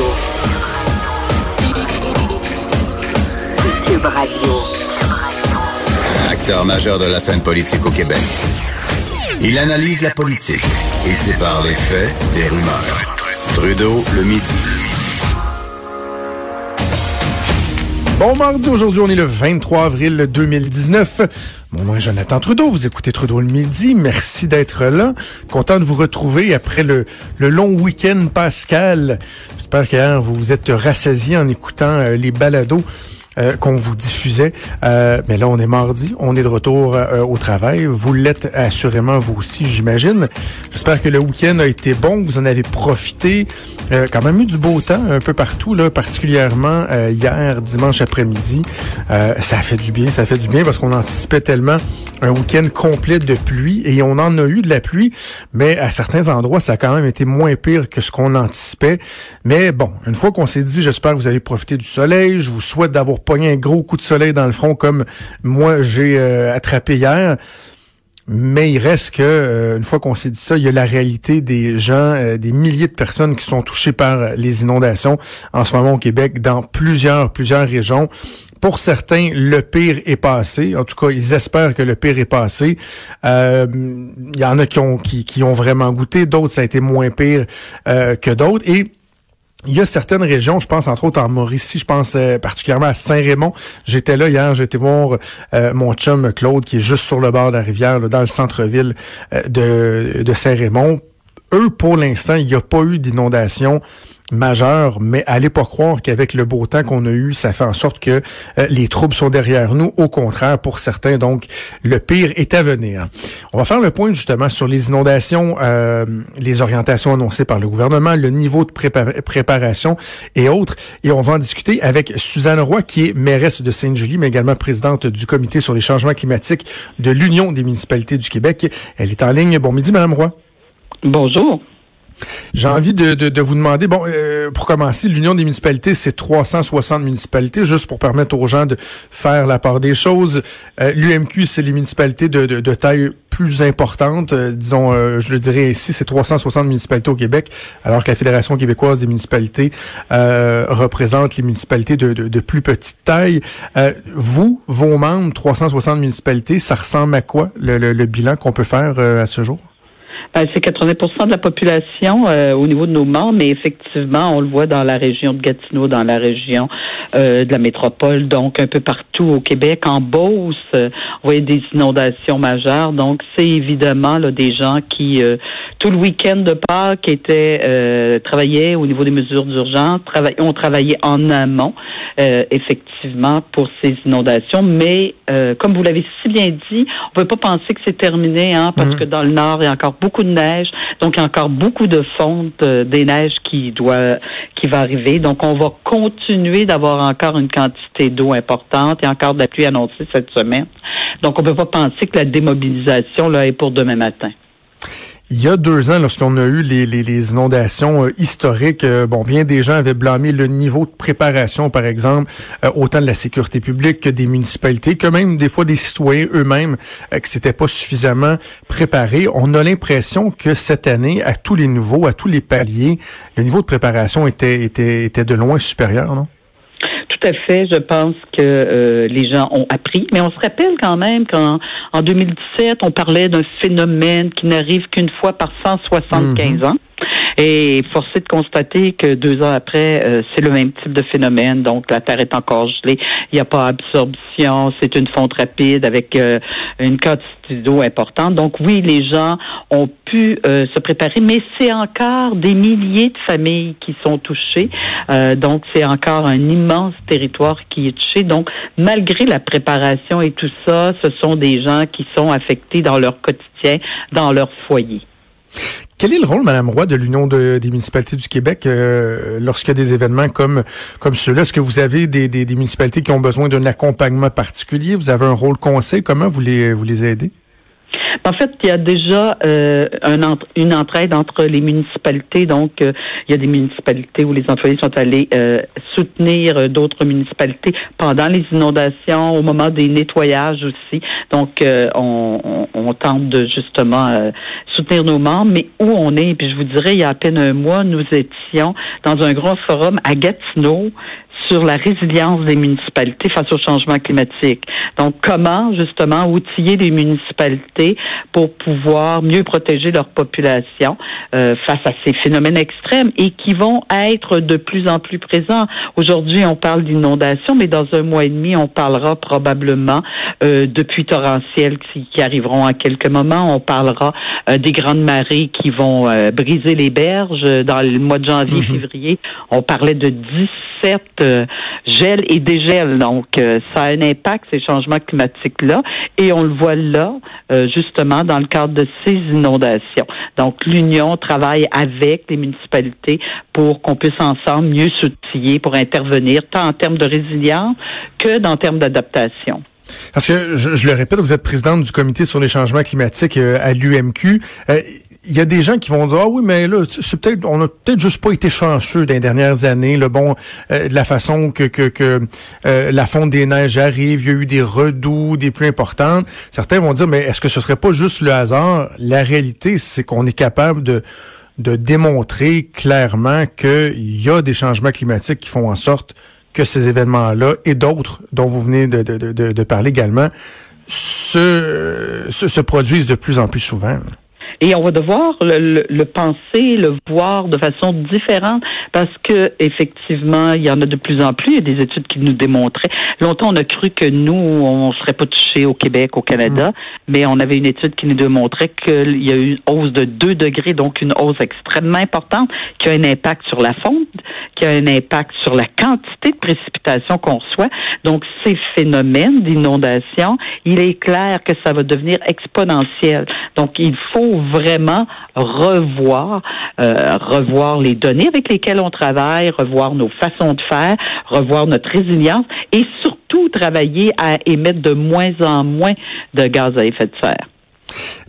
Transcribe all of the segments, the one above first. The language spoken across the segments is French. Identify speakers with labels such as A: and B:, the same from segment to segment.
A: Radio. Cube Radio.
B: Acteur majeur de la scène politique au Québec. Il analyse la politique et sépare les faits des rumeurs. Trudeau le midi.
C: Bon mardi, aujourd'hui on est le 23 avril 2019. Mon nom est Jonathan Trudeau, vous écoutez Trudeau le midi, merci d'être là. Content de vous retrouver après le, le long week-end pascal. J'espère que vous vous êtes rassasié en écoutant euh, les balados euh, qu'on vous diffusait. Euh, mais là, on est mardi, on est de retour euh, au travail. Vous l'êtes assurément vous aussi, j'imagine. J'espère que le week-end a été bon, vous en avez profité. quand même eu du beau temps un peu partout, là, particulièrement hier, dimanche après-midi. ça fait du bien, ça fait du bien parce qu'on anticipait tellement un week-end complet de pluie et on en a eu de la pluie, mais à certains endroits, ça a quand même été moins pire que ce qu'on anticipait. Mais bon, une fois qu'on s'est dit, j'espère que vous avez profité du soleil, je vous souhaite d'avoir un gros coup de soleil dans le front comme moi j'ai euh, attrapé hier. Mais il reste que, euh, une fois qu'on s'est dit ça, il y a la réalité des gens, euh, des milliers de personnes qui sont touchées par les inondations en ce moment au Québec, dans plusieurs, plusieurs régions. Pour certains, le pire est passé. En tout cas, ils espèrent que le pire est passé. Il y en a qui ont, qui, qui ont vraiment goûté, d'autres, ça a été moins pire que d'autres. Et il y a certaines régions, je pense entre autres en Mauricie, je pense euh, particulièrement à Saint-Raymond. J'étais là hier, j'étais voir euh, mon chum Claude qui est juste sur le bord de la rivière, dans le centre-ville euh, de, de Saint-Raymond. Eux, pour l'instant, il n'y a pas eu d'inondation majeur, mais allez pas croire qu'avec le beau temps qu'on a eu, ça fait en sorte que euh, les troubles sont derrière nous. Au contraire, pour certains, donc, le pire est à venir. On va faire le point justement sur les inondations, euh, les orientations annoncées par le gouvernement, le niveau de préparation et autres. Et on va en discuter avec Suzanne Roy, qui est mairesse de Sainte-Julie, mais également présidente du comité sur les changements climatiques de l'Union des municipalités du Québec. Elle est en ligne. Bon midi, Madame Roy.
D: Bonjour.
C: J'ai envie de, de, vous demander, bon, euh, pour commencer, l'Union des municipalités, c'est 360 municipalités, juste pour permettre aux gens de faire la part des choses. Euh, L'UMQ, c'est les municipalités de, de, taille plus importante, euh, disons, je le dirais ici, c'est 360 municipalités au Québec, alors que la Fédération québécoise des municipalités représente les municipalités de, de, plus petite taille. vous, vos membres, 360 municipalités, ça ressemble à quoi le, le bilan qu'on peut faire à ce jour?
D: Ben, c'est 80% de la population euh, au niveau de nos membres, mais effectivement, on le voit dans la région de Gatineau, dans la région euh, de la métropole, donc un peu partout au Québec. En Beauce, euh, on voyait des inondations majeures. Donc, c'est évidemment là, des gens qui, tout le week-end de Pâques, étaient travaillaient au niveau des mesures d'urgence, ont travaillé en amont, effectivement, pour ces inondations. Mais, comme vous l'avez si bien dit, on ne peut pas penser que c'est terminé, hein, parce mmh. que dans le Nord, il y a encore beaucoup de neige, donc il y a encore beaucoup de fonte euh, des neiges qui doit va arriver. Donc on va continuer d'avoir encore une quantité d'eau importante et encore de la pluie annoncée cette semaine. Donc on ne peut pas penser que la démobilisation là est pour demain matin.
C: Il y a deux ans, lorsqu'on a eu les, inondations euh, historiques, euh, bon, bien des gens avaient blâmé le niveau de préparation, par exemple, euh, autant de la sécurité publique que des municipalités, que même des fois des citoyens eux-mêmes, que c'était pas suffisamment préparé. On a l'impression que cette année, à tous les niveaux, à tous les paliers, le niveau de préparation était, était, était de loin supérieur, non?
D: Tout à fait. Je pense que euh, les gens ont appris. Mais on se rappelle quand même qu'en en 2017, on parlait d'un phénomène qui n'arrive qu'une fois par 175 mhm. ans. Et forcé de constater que deux ans après, euh, c'est le même type de phénomène. Donc, la Terre est encore gelée. Il n'y a pas absorption. C'est une fonte rapide avec euh, une quantité d'eau importante. Donc, oui, les gens ont pu euh, se préparer, mais c'est encore des milliers de familles qui sont touchées. donc, c'est encore un immense territoire qui est touché. Donc, malgré la préparation et tout ça, ce sont des gens qui sont affectés dans leur quotidien, dans leur foyer.
C: Quel est le rôle, Madame Roy, de l'Union des municipalités du Québec euh, lorsqu'il y a des événements comme comme ceux-là? Est-ce que vous avez des, des, municipalités qui ont besoin d'un accompagnement particulier? Vous avez un rôle conseil? Comment vous les vous les aidez?
D: En fait, il y a déjà euh, un une entraide entre les municipalités. Donc, euh, il y a des municipalités où les employés sont allés euh, soutenir d'autres municipalités pendant les inondations, au moment des nettoyages aussi. Donc, on, on, tente de justement soutenir nos membres. Mais où on est, puis je vous dirais, il y a à peine un mois, nous étions dans un grand forum à Gatineau sur la résilience des municipalités face au changement climatique. Donc, comment justement outiller les municipalités pour pouvoir mieux protéger leur population euh, face à ces phénomènes extrêmes et qui vont être de plus en plus présents? Aujourd'hui, on parle d'inondation, mais dans un mois et demi, on parlera probablement euh, de pluies torrentielles qui, qui, arriveront à quelques moments. On parlera euh, des grandes marées qui vont euh, briser les berges dans le mois de janvier, mm-hmm. février. On parlait de 17 euh, gel et dégel. Donc, euh, ça a un impact, ces changements climatiques-là. Et on le voit là, euh, justement, dans le cadre de ces inondations. Donc, l'Union travaille avec les municipalités pour qu'on puisse ensemble mieux s'outiller pour intervenir, tant en termes de résilience que dans termes d'adaptation.
C: Parce que, je, le répète, vous êtes présidente du comité sur les changements climatiques à l'UMQ il y a des gens qui vont dire ah oui mais là c'est peut-être on a peut-être juste pas été chanceux dans les dernières années le bon euh, de la façon que que, que euh, la fonte des neiges arrive il y a eu des redoux des plus importantes certains vont dire mais est-ce que ce serait pas juste le hasard? La réalité c'est qu'on est capable de de démontrer clairement qu'il y a des changements climatiques qui font en sorte que ces événements-là et d'autres dont vous venez de, de, de, de parler également se, se produisent de plus en plus souvent.
D: Et on va devoir le, le, penser, le voir de façon différente parce que effectivement, il y en a de plus en plus. Il y a des études qui nous démontraient. Longtemps, on a cru que nous, on serait pas touchés au Québec, au Canada, mm. mais on avait une étude qui nous démontrait qu'il y a eu une hausse de 2 degrés, donc une hausse extrêmement importante, qui a un impact sur la fonte, qui a un impact sur la quantité de précipitations qu'on reçoit. Donc, ces phénomènes d'inondation, il est clair que ça va devenir exponentiel. Donc, il faut vraiment revoir, euh, revoir les données avec lesquelles on travaille, revoir nos façons de faire, revoir notre résilience et surtout travailler à émettre de moins en moins de gaz à effet de serre.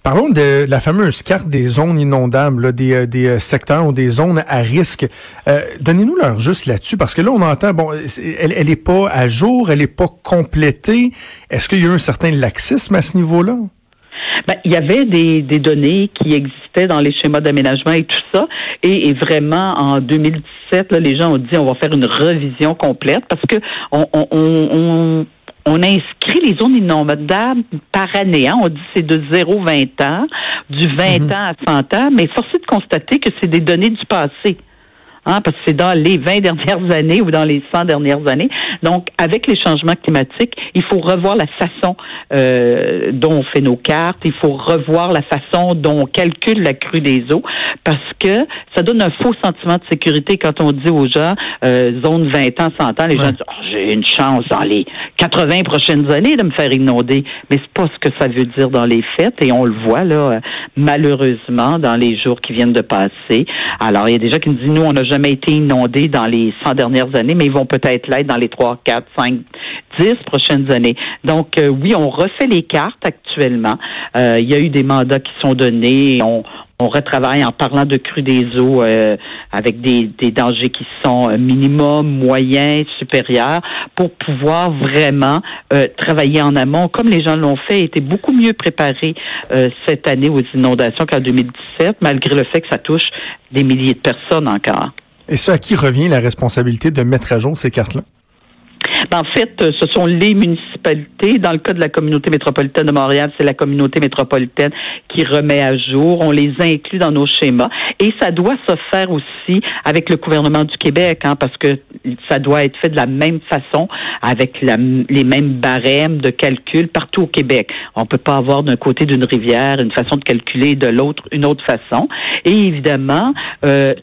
C: Parlons de la fameuse carte des zones inondables, des, euh, des, euh, secteurs ou des zones à risque. Donnez-nous leur juste là-dessus, parce que là, on entend, bon, elle, elle est pas à jour, elle est pas complétée. Est-ce qu'il y a eu un certain laxisme à ce niveau-là?
D: Ben, il y avait des, des données qui existaient dans les schémas d'aménagement et tout ça. Et, vraiment, en 2017, là, les gens ont dit on va faire une revision complète parce que on, on, on inscrit les zones inondables par année. Hein. On dit c'est de 0-20 ans, du 20 mhm. ans à 100 ans, mais force est de constater que c'est des données du passé. Hein, parce que c'est dans les 20 dernières années ou dans les 100 dernières années. Donc, avec les changements climatiques, il faut revoir la façon euh, dont on fait nos cartes, il faut revoir la façon dont on calcule la crue des eaux, parce que ça donne un faux sentiment de sécurité quand on dit aux gens euh, zone 20 ans, 100 ans, les gens disent une chance dans les 80 prochaines années de me faire inonder, mais c'est pas ce que ça veut dire dans les faits et on le voit là malheureusement dans les jours qui viennent de passer. Alors, il y a des gens qui nous disent nous on a jamais été inondés dans les 100 dernières années, mais ils vont peut-être l'être dans les 3, 4, 5, 10 prochaines années. Donc, euh, oui, on refait les cartes actuellement. Euh, il y a eu des mandats qui sont donnés. On, on retravaille en parlant de crue des eaux euh, avec des, dangers qui sont minimum, moyen, supérieurs, pour pouvoir vraiment travailler en amont, comme les gens l'ont fait, étaient beaucoup mieux préparés cette année aux inondations qu'en 2017, malgré le fait que ça touche des milliers de personnes encore.
C: Et ce, à qui revient la responsabilité de mettre à jour ces cartes-là?
D: En fait, euh, ce sont les municipalités. Dans le cas de la communauté métropolitaine de Montréal, c'est la communauté métropolitaine qui remet à jour. On les inclut dans nos schémas. Et ça doit se faire aussi avec le gouvernement du Québec, hein, parce que ça doit être fait de la même façon, avec les mêmes barèmes de calcul partout au Québec. On peut pas avoir d'un côté d'une rivière une façon de calculer, de l'autre une autre façon. Et évidemment, euh,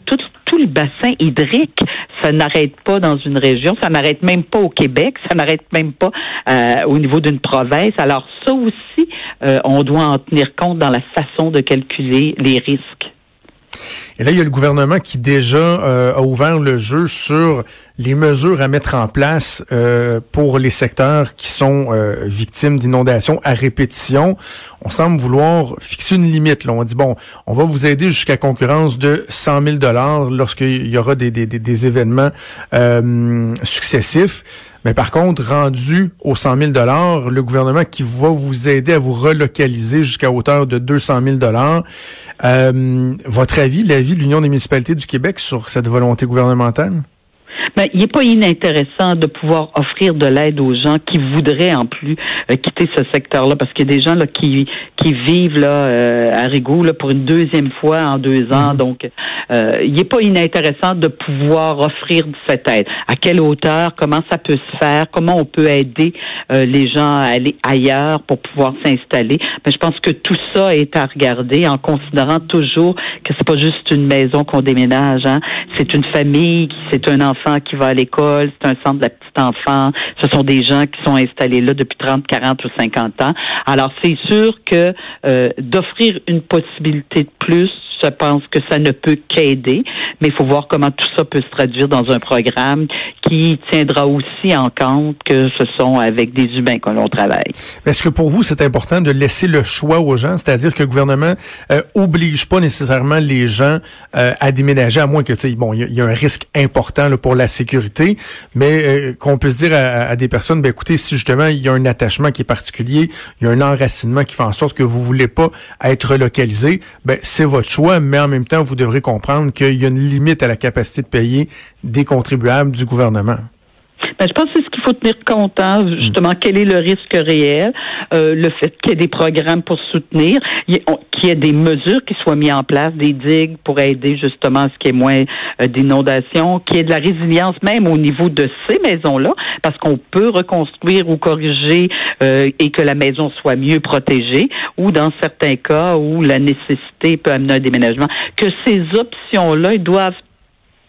D: tout le bassin hydrique, ça n'arrête pas dans une région, ça n'arrête même pas au Québec, ça n'arrête même pas euh, au niveau d'une province. Alors ça aussi, euh, on doit en tenir compte dans la façon de calculer les risques.
C: Et là, il y a le gouvernement qui déjà euh, a ouvert le jeu sur les mesures à mettre en place euh, pour les secteurs qui sont euh, victimes d'inondations à répétition. On semble vouloir fixer une limite. Là. On dit, bon, on va vous aider jusqu'à concurrence de 100 000 dollars lorsqu'il y aura des, des, des événements successifs. Mais par contre, rendu aux 100 000 dollars, le gouvernement qui va vous aider à vous relocaliser jusqu'à hauteur de 200 000 dollars. Euh, votre avis, l'avis de l'Union des municipalités du Québec sur cette volonté gouvernementale?
D: Ben, il n'est pas inintéressant de pouvoir offrir de l'aide aux gens qui voudraient en plus euh, quitter ce secteur-là, parce qu'il y a des gens là qui qui vivent là euh, à Rigaud là pour une deuxième fois en deux ans. Mhm. Donc, euh, il n'est pas inintéressant de pouvoir offrir cette aide. À quelle hauteur? Comment ça peut se faire? Comment on peut aider les gens à aller ailleurs pour pouvoir s'installer? Mais ben, je pense que tout ça est à regarder en considérant toujours que c'est pas juste une maison qu'on déménage. Hein? C'est une famille, c'est un enfant qui va à l'école, c'est un centre de la petite enfant, ce sont des gens qui sont installés là depuis 30, 40 ou 50 ans. Alors c'est sûr que euh, d'offrir une possibilité de plus je pense que ça ne peut qu'aider, mais il faut voir comment tout ça peut se traduire dans un programme qui tiendra aussi en compte que ce sont avec des humains que l'on travaille.
C: Est-ce que pour vous, c'est important de laisser le choix aux gens, c'est-à-dire que le gouvernement euh, oblige pas nécessairement les gens euh, à déménager, à moins que, bon, il y, a un risque important pour la sécurité, mais euh, qu'on puisse dire à, des personnes, ben écoutez, si justement il y a un attachement qui est particulier, il y a un enracinement qui fait en sorte que vous voulez pas être relocalisé, ben c'est votre choix mais en même temps, vous devrez comprendre qu'il y a une limite à la capacité de payer des contribuables du gouvernement.
D: Ben, je pense que faut tenir compte, hein, justement, quel est le risque réel, euh, le fait qu'il y ait des programmes pour soutenir, qu'il y ait des mesures qui soient mises en place, des digues pour aider justement à ce qu'il y ait moins euh, d'inondations, qu'il y ait de la résilience même au niveau de ces maisons-là, parce qu'on peut reconstruire ou corriger euh, et que la maison soit mieux protégée, ou dans certains cas où la nécessité peut amener un déménagement, que ces options-là doivent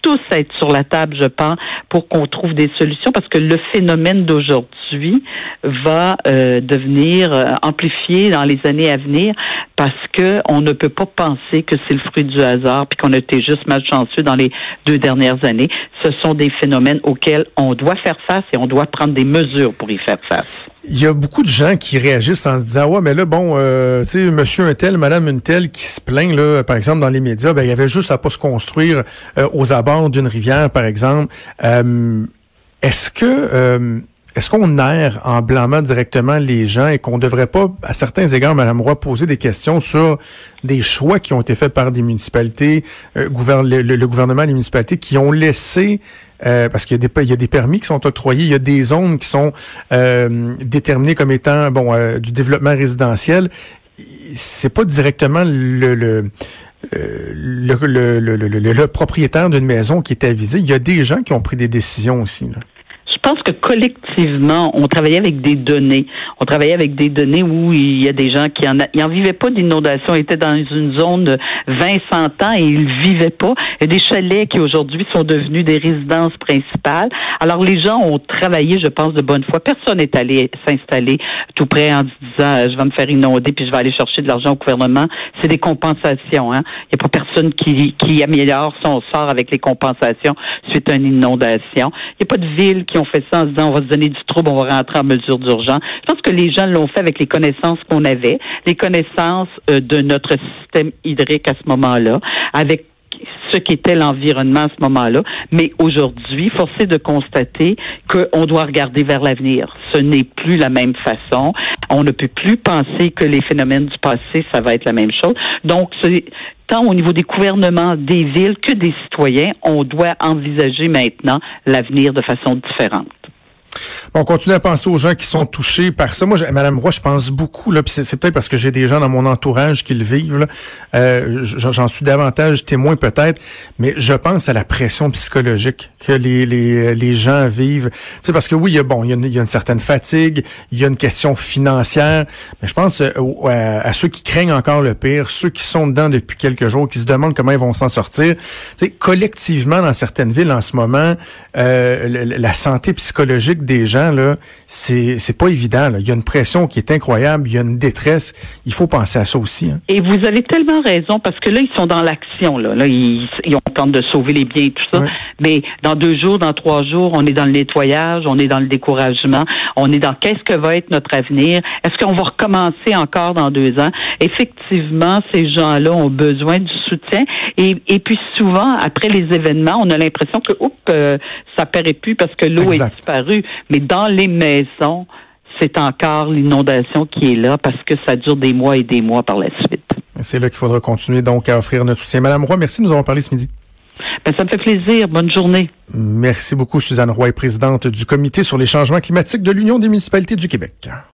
D: tous être sur la table, je pense, pour qu'on trouve des solutions, parce que le phénomène d'aujourd'hui va euh, devenir euh, amplifié dans les années à venir, parce que on ne peut pas penser que c'est le fruit du hasard, puis qu'on a été juste malchanceux dans les deux dernières années. Ce sont des phénomènes auxquels on doit faire face et on doit prendre des mesures pour y faire face.
C: Il y a beaucoup de gens qui réagissent en se disant ouais mais là bon euh, tu sais monsieur un tel madame une telle qui se plaint là par exemple dans les médias ben il y avait juste à pas se construire euh, aux abords d'une rivière par exemple euh, est-ce que est-ce qu'on erre en blâmant directement les gens et qu'on devrait pas, à certains égards, Mme Roy, poser des questions sur des choix qui ont été faits par des municipalités, euh, le, gouvernement des municipalités, qui ont laissé, euh, parce qu'il y, a des, permis qui sont octroyés, il y a des zones qui sont euh, déterminées comme étant bon du développement résidentiel. C'est pas directement le, le le, le, le, le, propriétaire d'une maison qui est avisé. Il y a des gens qui ont pris des décisions aussi.
D: Pense que collectivement, on travaillait avec des données. On travaillait avec des données où il y a des gens qui en, vivaient pas d'inondation, étaient dans une zone de 20, 100 ans et ils vivaient pas. Il y a des chalets qui aujourd'hui sont devenus des résidences principales. Alors les gens ont travaillé, je pense, de bonne foi. Personne n'est allé s'installer tout près en disant je vais me faire inonder puis je vais aller chercher de l'argent au gouvernement. C'est des compensations. Hein? Il n'y a pas personne qui, qui améliore son sort avec les compensations suite à une inondation. Il n'y a pas de villes qui ont fait ça en on va se donner du trouble, on va rentrer en mesure d'urgence. Je pense que les gens l'ont fait avec les connaissances qu'on avait, les connaissances euh, de notre système hydrique à ce moment-là, avec ce qu'était l'environnement à ce moment-là. Mais aujourd'hui, forcé de constater qu'on doit regarder vers l'avenir. Ce n'est plus la même façon. On ne peut plus penser que les phénomènes du passé, ça va être la même chose. Donc, tant au niveau des gouvernements, des villes que des citoyens, on doit envisager maintenant l'avenir de façon différente
C: on continue à penser aux gens qui sont touchés par ça. Moi, Madame Roy, je pense beaucoup, là, puis c'est, peut-être parce que j'ai des gens dans mon entourage qui le vivent. Euh, j'en suis davantage témoin peut-être, mais je pense à la pression psychologique que les, les, les gens vivent. Tu parce que oui, il y a bon, il y a, une, il y a une certaine fatigue, il y a une question financière, mais je pense euh, à, ceux qui craignent encore le pire, ceux qui sont dedans depuis quelques jours, qui se demandent comment ils vont s'en sortir. Tu sais, collectivement, dans certaines villes en ce moment, euh, la santé psychologique des gens gens, là, c'est, c'est pas évident. Là. Il y a une pression qui est incroyable, il y a une détresse. Il faut penser à ça aussi. Hein.
D: Et vous avez tellement raison, parce que là, ils sont dans l'action. Là, là ils, ils ont tenté de sauver les biens et tout ça. Mais dans deux jours, dans trois jours, on est dans le nettoyage, on est dans le découragement, on est dans qu'est-ce que va être notre avenir? Est-ce qu'on va recommencer encore dans deux ans? Effectivement, ces gens-là ont besoin du soutien. Et, et puis souvent, après les événements, on a l'impression que, oups, euh, ça paraît plus parce que l'eau est disparue. Mais dans les maisons, c'est encore l'inondation qui est là parce que ça dure des mois et des mois par la suite.
C: C'est là qu'il faudra continuer donc à offrir notre soutien. Madame Roy, merci de nous avoir parlé ce midi.
D: Ben, ça me fait plaisir. Bonne journée.
C: Merci beaucoup, Suzanne Roy, présidente du Comité sur les changements climatiques de l'Union des municipalités du Québec.